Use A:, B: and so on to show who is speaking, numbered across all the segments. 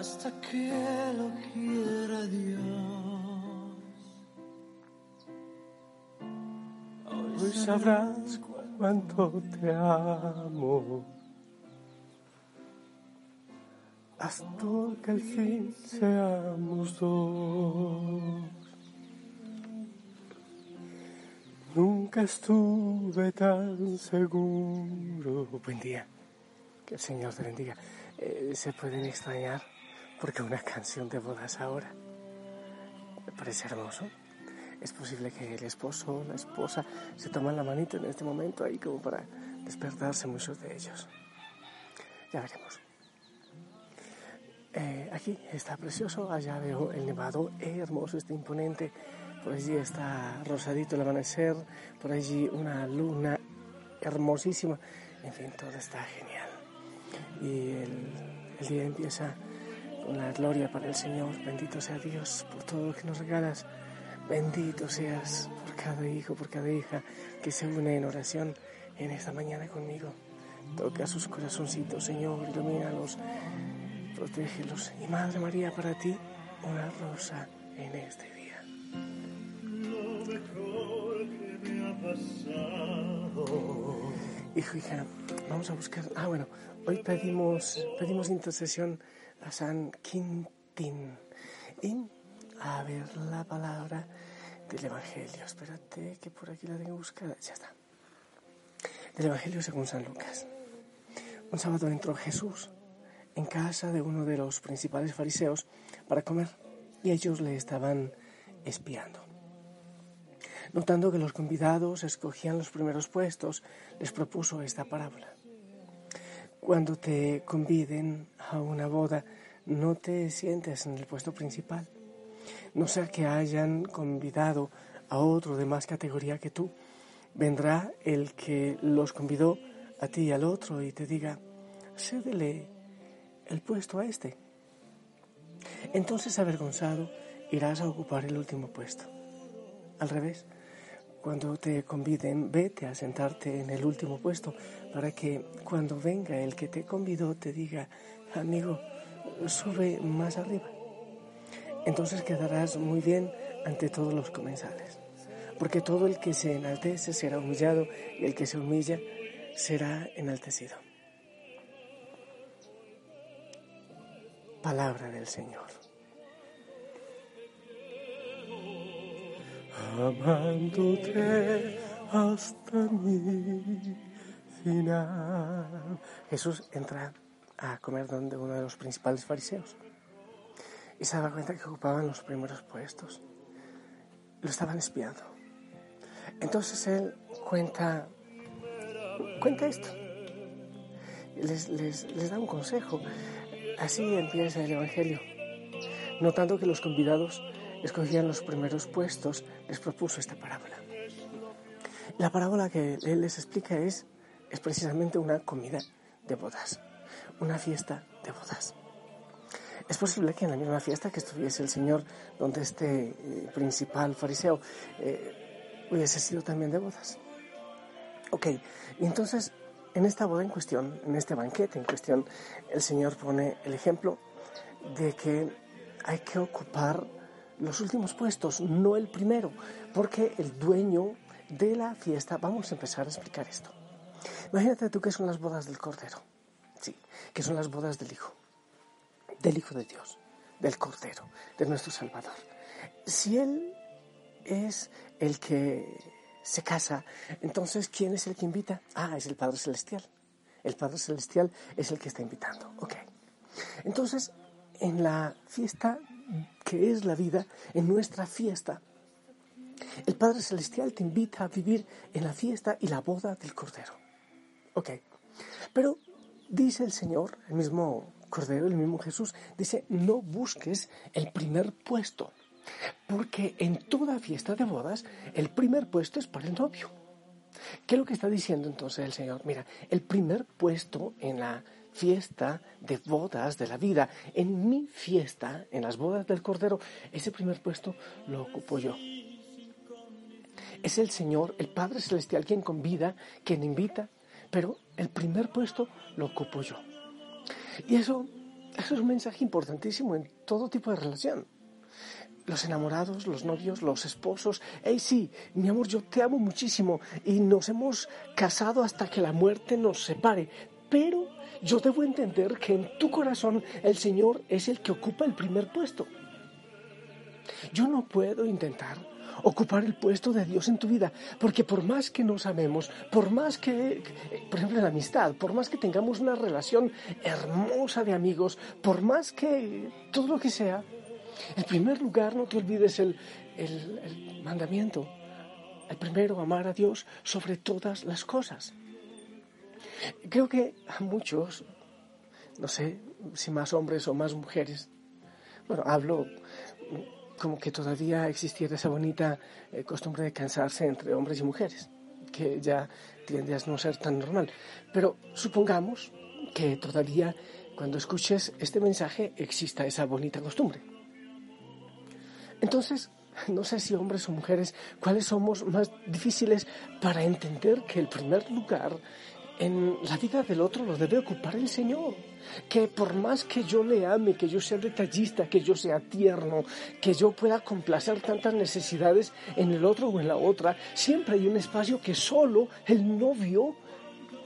A: hasta que lo quiera Dios.
B: Hoy sabrás cuánto te amo. Hasta que al fin seamos dos. Nunca estuve tan seguro. Buen día. Que el Señor te bendiga. Eh, se pueden extrañar porque una canción de bodas ahora parece hermoso. Es posible que el esposo o la esposa se toman la manita en este momento ahí como para despertarse muchos de ellos. Ya veremos. Eh, aquí está precioso, allá veo el nevado hermoso, este imponente por allí está rosadito el amanecer, por allí una luna hermosísima, en fin, todo está genial. Y el, día empieza con la gloria para el Señor, bendito sea Dios por todo lo que nos regalas, bendito seas por cada hijo, por cada hija que se une en oración en esta mañana conmigo. Toca sus corazoncitos, Señor, ilumínalos, protégelos. Y Madre María, para ti, una rosa en este día. Hijo, hija, vamos a buscar. Ah, bueno, hoy pedimos, pedimos intercesión a San Quintín. Y a ver la palabra del Evangelio. Espérate que por aquí la tengo buscada. Ya está. Del Evangelio según San Lucas. Un sábado entró Jesús en casa de uno de los principales fariseos para comer y ellos le estaban espiando. Notando que los convidados escogían los primeros puestos, les propuso esta parábola. Cuando te conviden a una boda, no te sientes en el puesto principal. No sea que hayan convidado a otro de más categoría que tú. Vendrá el que los convidó a ti y al otro y te diga, cédele el puesto a este. Entonces, avergonzado, irás a ocupar el último puesto. Al revés, cuando te conviden, vete a sentarte en el último puesto para que cuando venga el que te convidó te diga, amigo, sube más arriba. Entonces quedarás muy bien ante todos los comensales, porque todo el que se enaltece será humillado y el que se humilla será enaltecido. Palabra del Señor. Amándote hasta mi final. Jesús entra a comer donde uno de los principales fariseos y se da cuenta que ocupaban los primeros puestos. Lo estaban espiando. Entonces él cuenta, cuenta esto. Les, les, les da un consejo. Así empieza el Evangelio, notando que los convidados escogían los primeros puestos, les propuso esta parábola. La parábola que él les explica es, es precisamente una comida de bodas, una fiesta de bodas. Es posible que en la misma fiesta que estuviese el Señor, donde este eh, principal fariseo eh, hubiese sido también de bodas. Ok, y entonces en esta boda en cuestión, en este banquete en cuestión, el Señor pone el ejemplo de que hay que ocupar los últimos puestos, no el primero, porque el dueño de la fiesta, vamos a empezar a explicar esto. Imagínate tú que son las bodas del Cordero, sí, que son las bodas del Hijo, del Hijo de Dios, del Cordero, de nuestro Salvador. Si Él es el que se casa, entonces ¿quién es el que invita? Ah, es el Padre Celestial. El Padre Celestial es el que está invitando. Ok. Entonces, en la fiesta que es la vida, en nuestra fiesta. El Padre Celestial te invita a vivir en la fiesta y la boda del Cordero. Ok, pero dice el Señor, el mismo Cordero, el mismo Jesús, dice, no busques el primer puesto, porque en toda fiesta de bodas el primer puesto es para el novio. ¿Qué es lo que está diciendo entonces el Señor? Mira, el primer puesto en la fiesta de bodas de la vida, en mi fiesta, en las bodas del Cordero, ese primer puesto lo ocupo yo. Es el Señor, el Padre Celestial, quien convida, quien invita, pero el primer puesto lo ocupo yo. Y eso, eso es un mensaje importantísimo en todo tipo de relación. Los enamorados, los novios, los esposos. Hey, sí, mi amor, yo te amo muchísimo y nos hemos casado hasta que la muerte nos separe. Pero yo debo entender que en tu corazón el Señor es el que ocupa el primer puesto. Yo no puedo intentar ocupar el puesto de Dios en tu vida, porque por más que nos amemos, por más que, por ejemplo, la amistad, por más que tengamos una relación hermosa de amigos, por más que todo lo que sea, en primer lugar no te olvides el, el mandamiento. El primero, amar a Dios sobre todas las cosas. Creo que a muchos, no sé si más hombres o más mujeres, bueno, hablo como que todavía existiera esa bonita eh, costumbre de cansarse entre hombres y mujeres, que ya tiende a no ser tan normal. Pero supongamos que todavía cuando escuches este mensaje exista esa bonita costumbre. Entonces, no sé si hombres o mujeres, cuáles somos más difíciles para entender que el primer lugar en la vida del otro lo debe ocupar el Señor. Que por más que yo le ame, que yo sea detallista, que yo sea tierno, que yo pueda complacer tantas necesidades en el otro o en la otra, siempre hay un espacio que solo el novio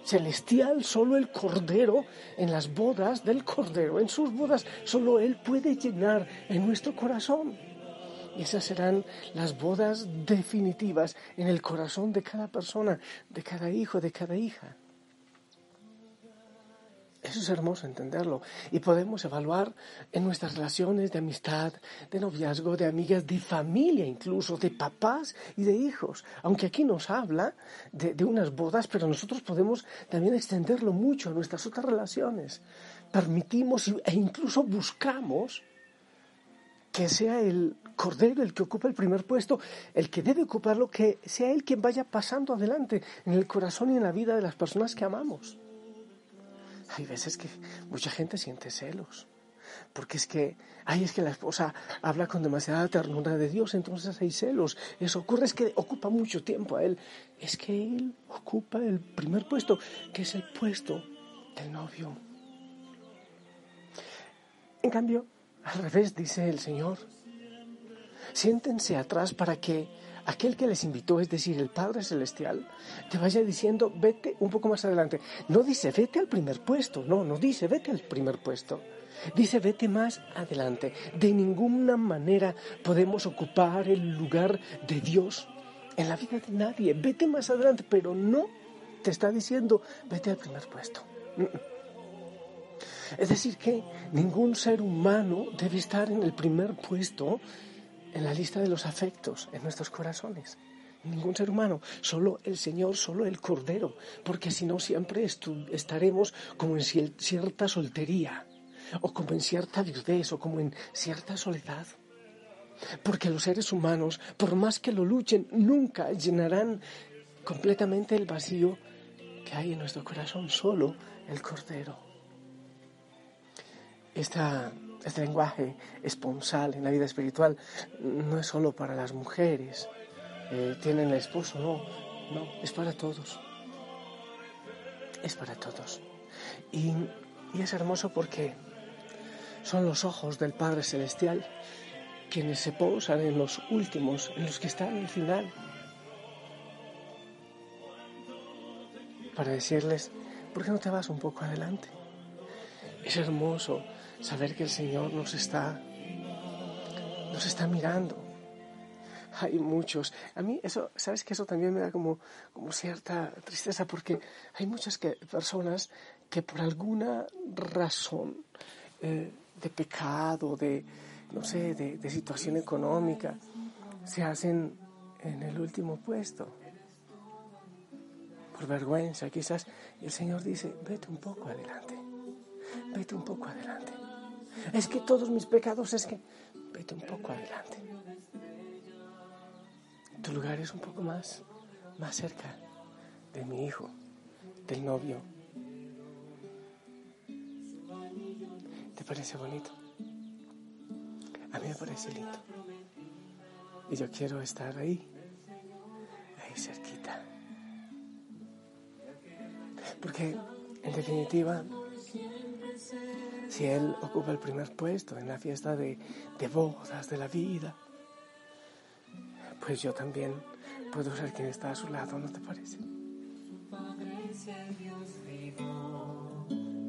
B: celestial, solo el Cordero, en las bodas del Cordero, en sus bodas, solo Él puede llenar en nuestro corazón. Y esas serán las bodas definitivas en el corazón de cada persona, de cada hijo, de cada hija. Eso es hermoso entenderlo. Y podemos evaluar en nuestras relaciones de amistad, de noviazgo, de amigas, de familia incluso, de papás y de hijos. Aunque aquí nos habla de, unas bodas, pero nosotros podemos también extenderlo mucho a nuestras otras relaciones. Permitimos e incluso buscamos que sea el Cordero el que ocupa el primer puesto, el que debe ocuparlo, que sea él quien vaya pasando adelante en el corazón y en la vida de las personas que amamos. Hay veces que mucha gente siente celos. Porque es que, ay, es que la esposa habla con demasiada ternura de Dios, entonces hay celos. Eso ocurre, es que ocupa mucho tiempo a él. Es que él ocupa el primer puesto, que es el puesto del novio. En cambio, al revés, dice el Señor, siéntense atrás para que aquel que les invitó, es decir, el Padre Celestial, te vaya diciendo, vete un poco más adelante. No dice, vete al primer puesto, no, no dice, vete al primer puesto. Dice, vete más adelante. De ninguna manera podemos ocupar el lugar de Dios en la vida de nadie. Vete más adelante, pero no te está diciendo, vete al primer puesto. Es decir, que ningún ser humano debe estar en el primer puesto en la lista de los afectos en nuestros corazones. Ningún ser humano, solo el Señor, solo el Cordero, porque si no siempre estaremos como en cierta soltería, o como en cierta viudez, o como en cierta soledad. Porque los seres humanos, por más que lo luchen, nunca llenarán completamente el vacío que hay en nuestro corazón, solo el Cordero. Esta este lenguaje esponsal en la vida espiritual no es solo para las mujeres, eh, tienen el esposo, no, no, es para todos. Es para todos. Y, y es hermoso porque son los ojos del Padre Celestial quienes se posan en los últimos, en los que están al final, para decirles, ¿por qué no te vas un poco adelante? Es hermoso saber que el Señor nos está, nos está mirando. Hay muchos. A mí eso, sabes que eso también me da como, como cierta tristeza porque hay muchas personas que por alguna razón eh, de pecado, de, no sé, de situación económica, se hacen en el último puesto. Por vergüenza, quizás. Y el Señor dice, vete un poco adelante. Vete un poco adelante. Es que todos mis pecados es que... Vete un poco adelante. Tu lugar es un poco más, más cerca de mi hijo, del novio. ¿Te parece bonito? A mí me parece lindo. Y yo quiero estar ahí, aquí cerquita. Porque, en definitiva, si Él ocupa el primer puesto en la fiesta de, de bodas de la vida, pues yo también puedo ser quien está a su lado, ¿no te parece?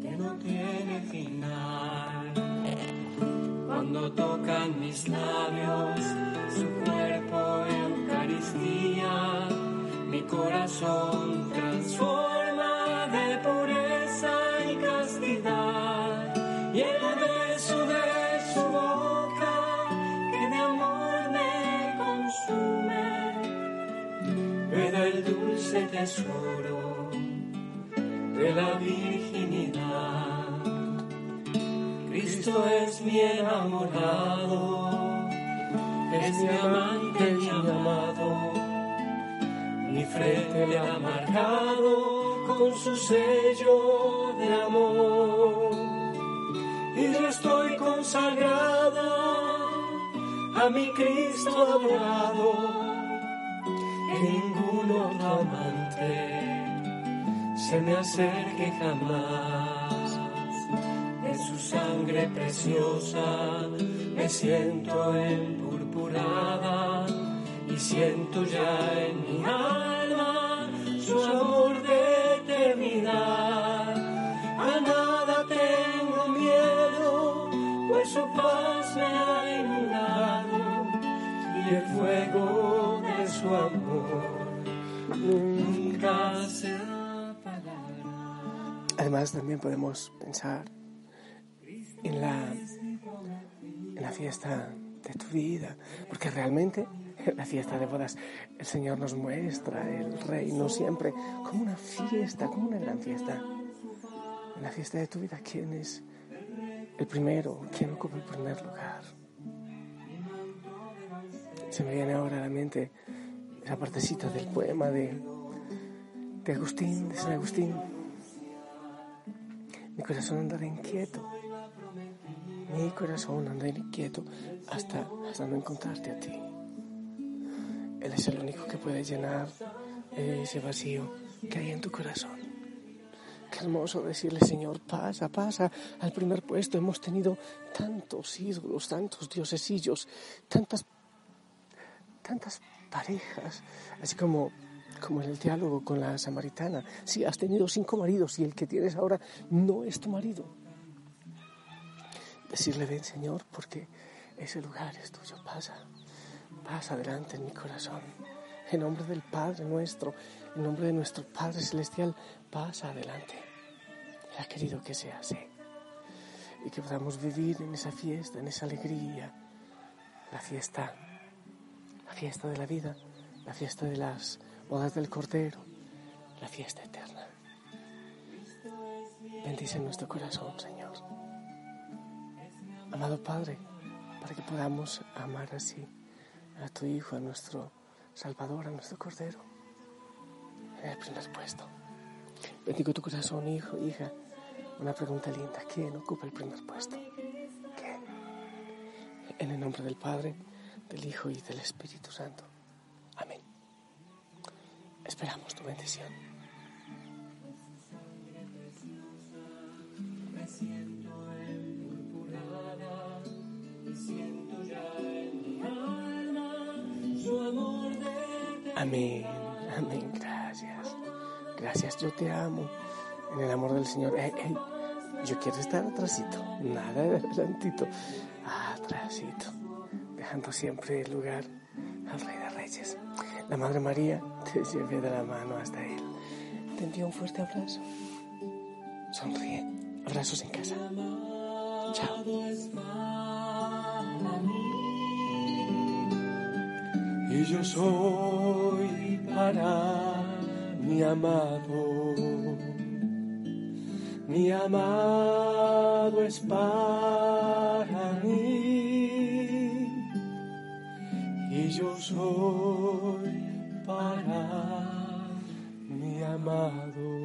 A: que no tiene final. Cuando tocan mis labios su cuerpo Eucaristía, mi corazón transforma dulce tesoro de la virginidad. Cristo es mi enamorado, es mi amante, mi amado, mi frente ha marcado con su sello de amor. Y yo estoy consagrada a mi Cristo adorado, ningún otro amante se me acerque jamás. En su sangre preciosa me siento empurpurada y siento ya en mi alma su amor de eternidad. A nada tengo miedo, pues su paz me ha inundado y el fuego su amor nunca se
B: Además, también podemos pensar en la, en la fiesta de tu vida, porque realmente en la fiesta de bodas el Señor nos muestra el reino siempre como una fiesta, como una gran fiesta. En la fiesta de tu vida, ¿quién es el primero? ¿Quién ocupa el primer lugar? Se me viene ahora a la mente esa partecita del poema de, de Agustín, de San Agustín mi corazón andará inquieto. Mi corazón andará inquieto hasta, hasta no encontrarte a ti. Él es el único que puede llenar ese vacío que hay en tu corazón. Qué hermoso decirle, Señor, pasa, pasa al primer puesto. Hemos tenido tantos ídolos, tantos diosesillos, tantas, tantas parejas, así como como en el diálogo con la samaritana. Si has tenido cinco maridos y el que tienes ahora no es tu marido. Decirle, ven Señor, porque ese lugar es tuyo. Pasa, pasa adelante en mi corazón. En nombre del Padre nuestro, en nombre de nuestro Padre Celestial, pasa adelante. Ha querido que sea así. Y que podamos vivir en esa fiesta, en esa alegría. La fiesta, fiesta de la vida, la fiesta de las bodas del Cordero, la fiesta eterna. Bendice nuestro corazón, Señor. Amado Padre, para que podamos amar así a tu Hijo, a nuestro Salvador, a nuestro Cordero, en el primer puesto. Bendigo tu corazón, hijo, hija. Una pregunta linda. ¿Quién ocupa el primer puesto? ¿Quién? En el nombre del Padre, del Hijo y del Espíritu Santo. Amén. Esperamos tu bendición. Amén, amén, gracias. Gracias, yo te amo. En el amor del Señor. yo quiero estar atrásito, nada de adelantito, atrásito, dejando siempre el lugar al Rey de Reyes. La Madre María te lleve de la mano hasta Él. Te envío un fuerte abrazo. Sonríe. Abrazos en casa. Chao.
A: Y yo soy para mi amado. Mi amado es para mí. Yo soy para mi amado.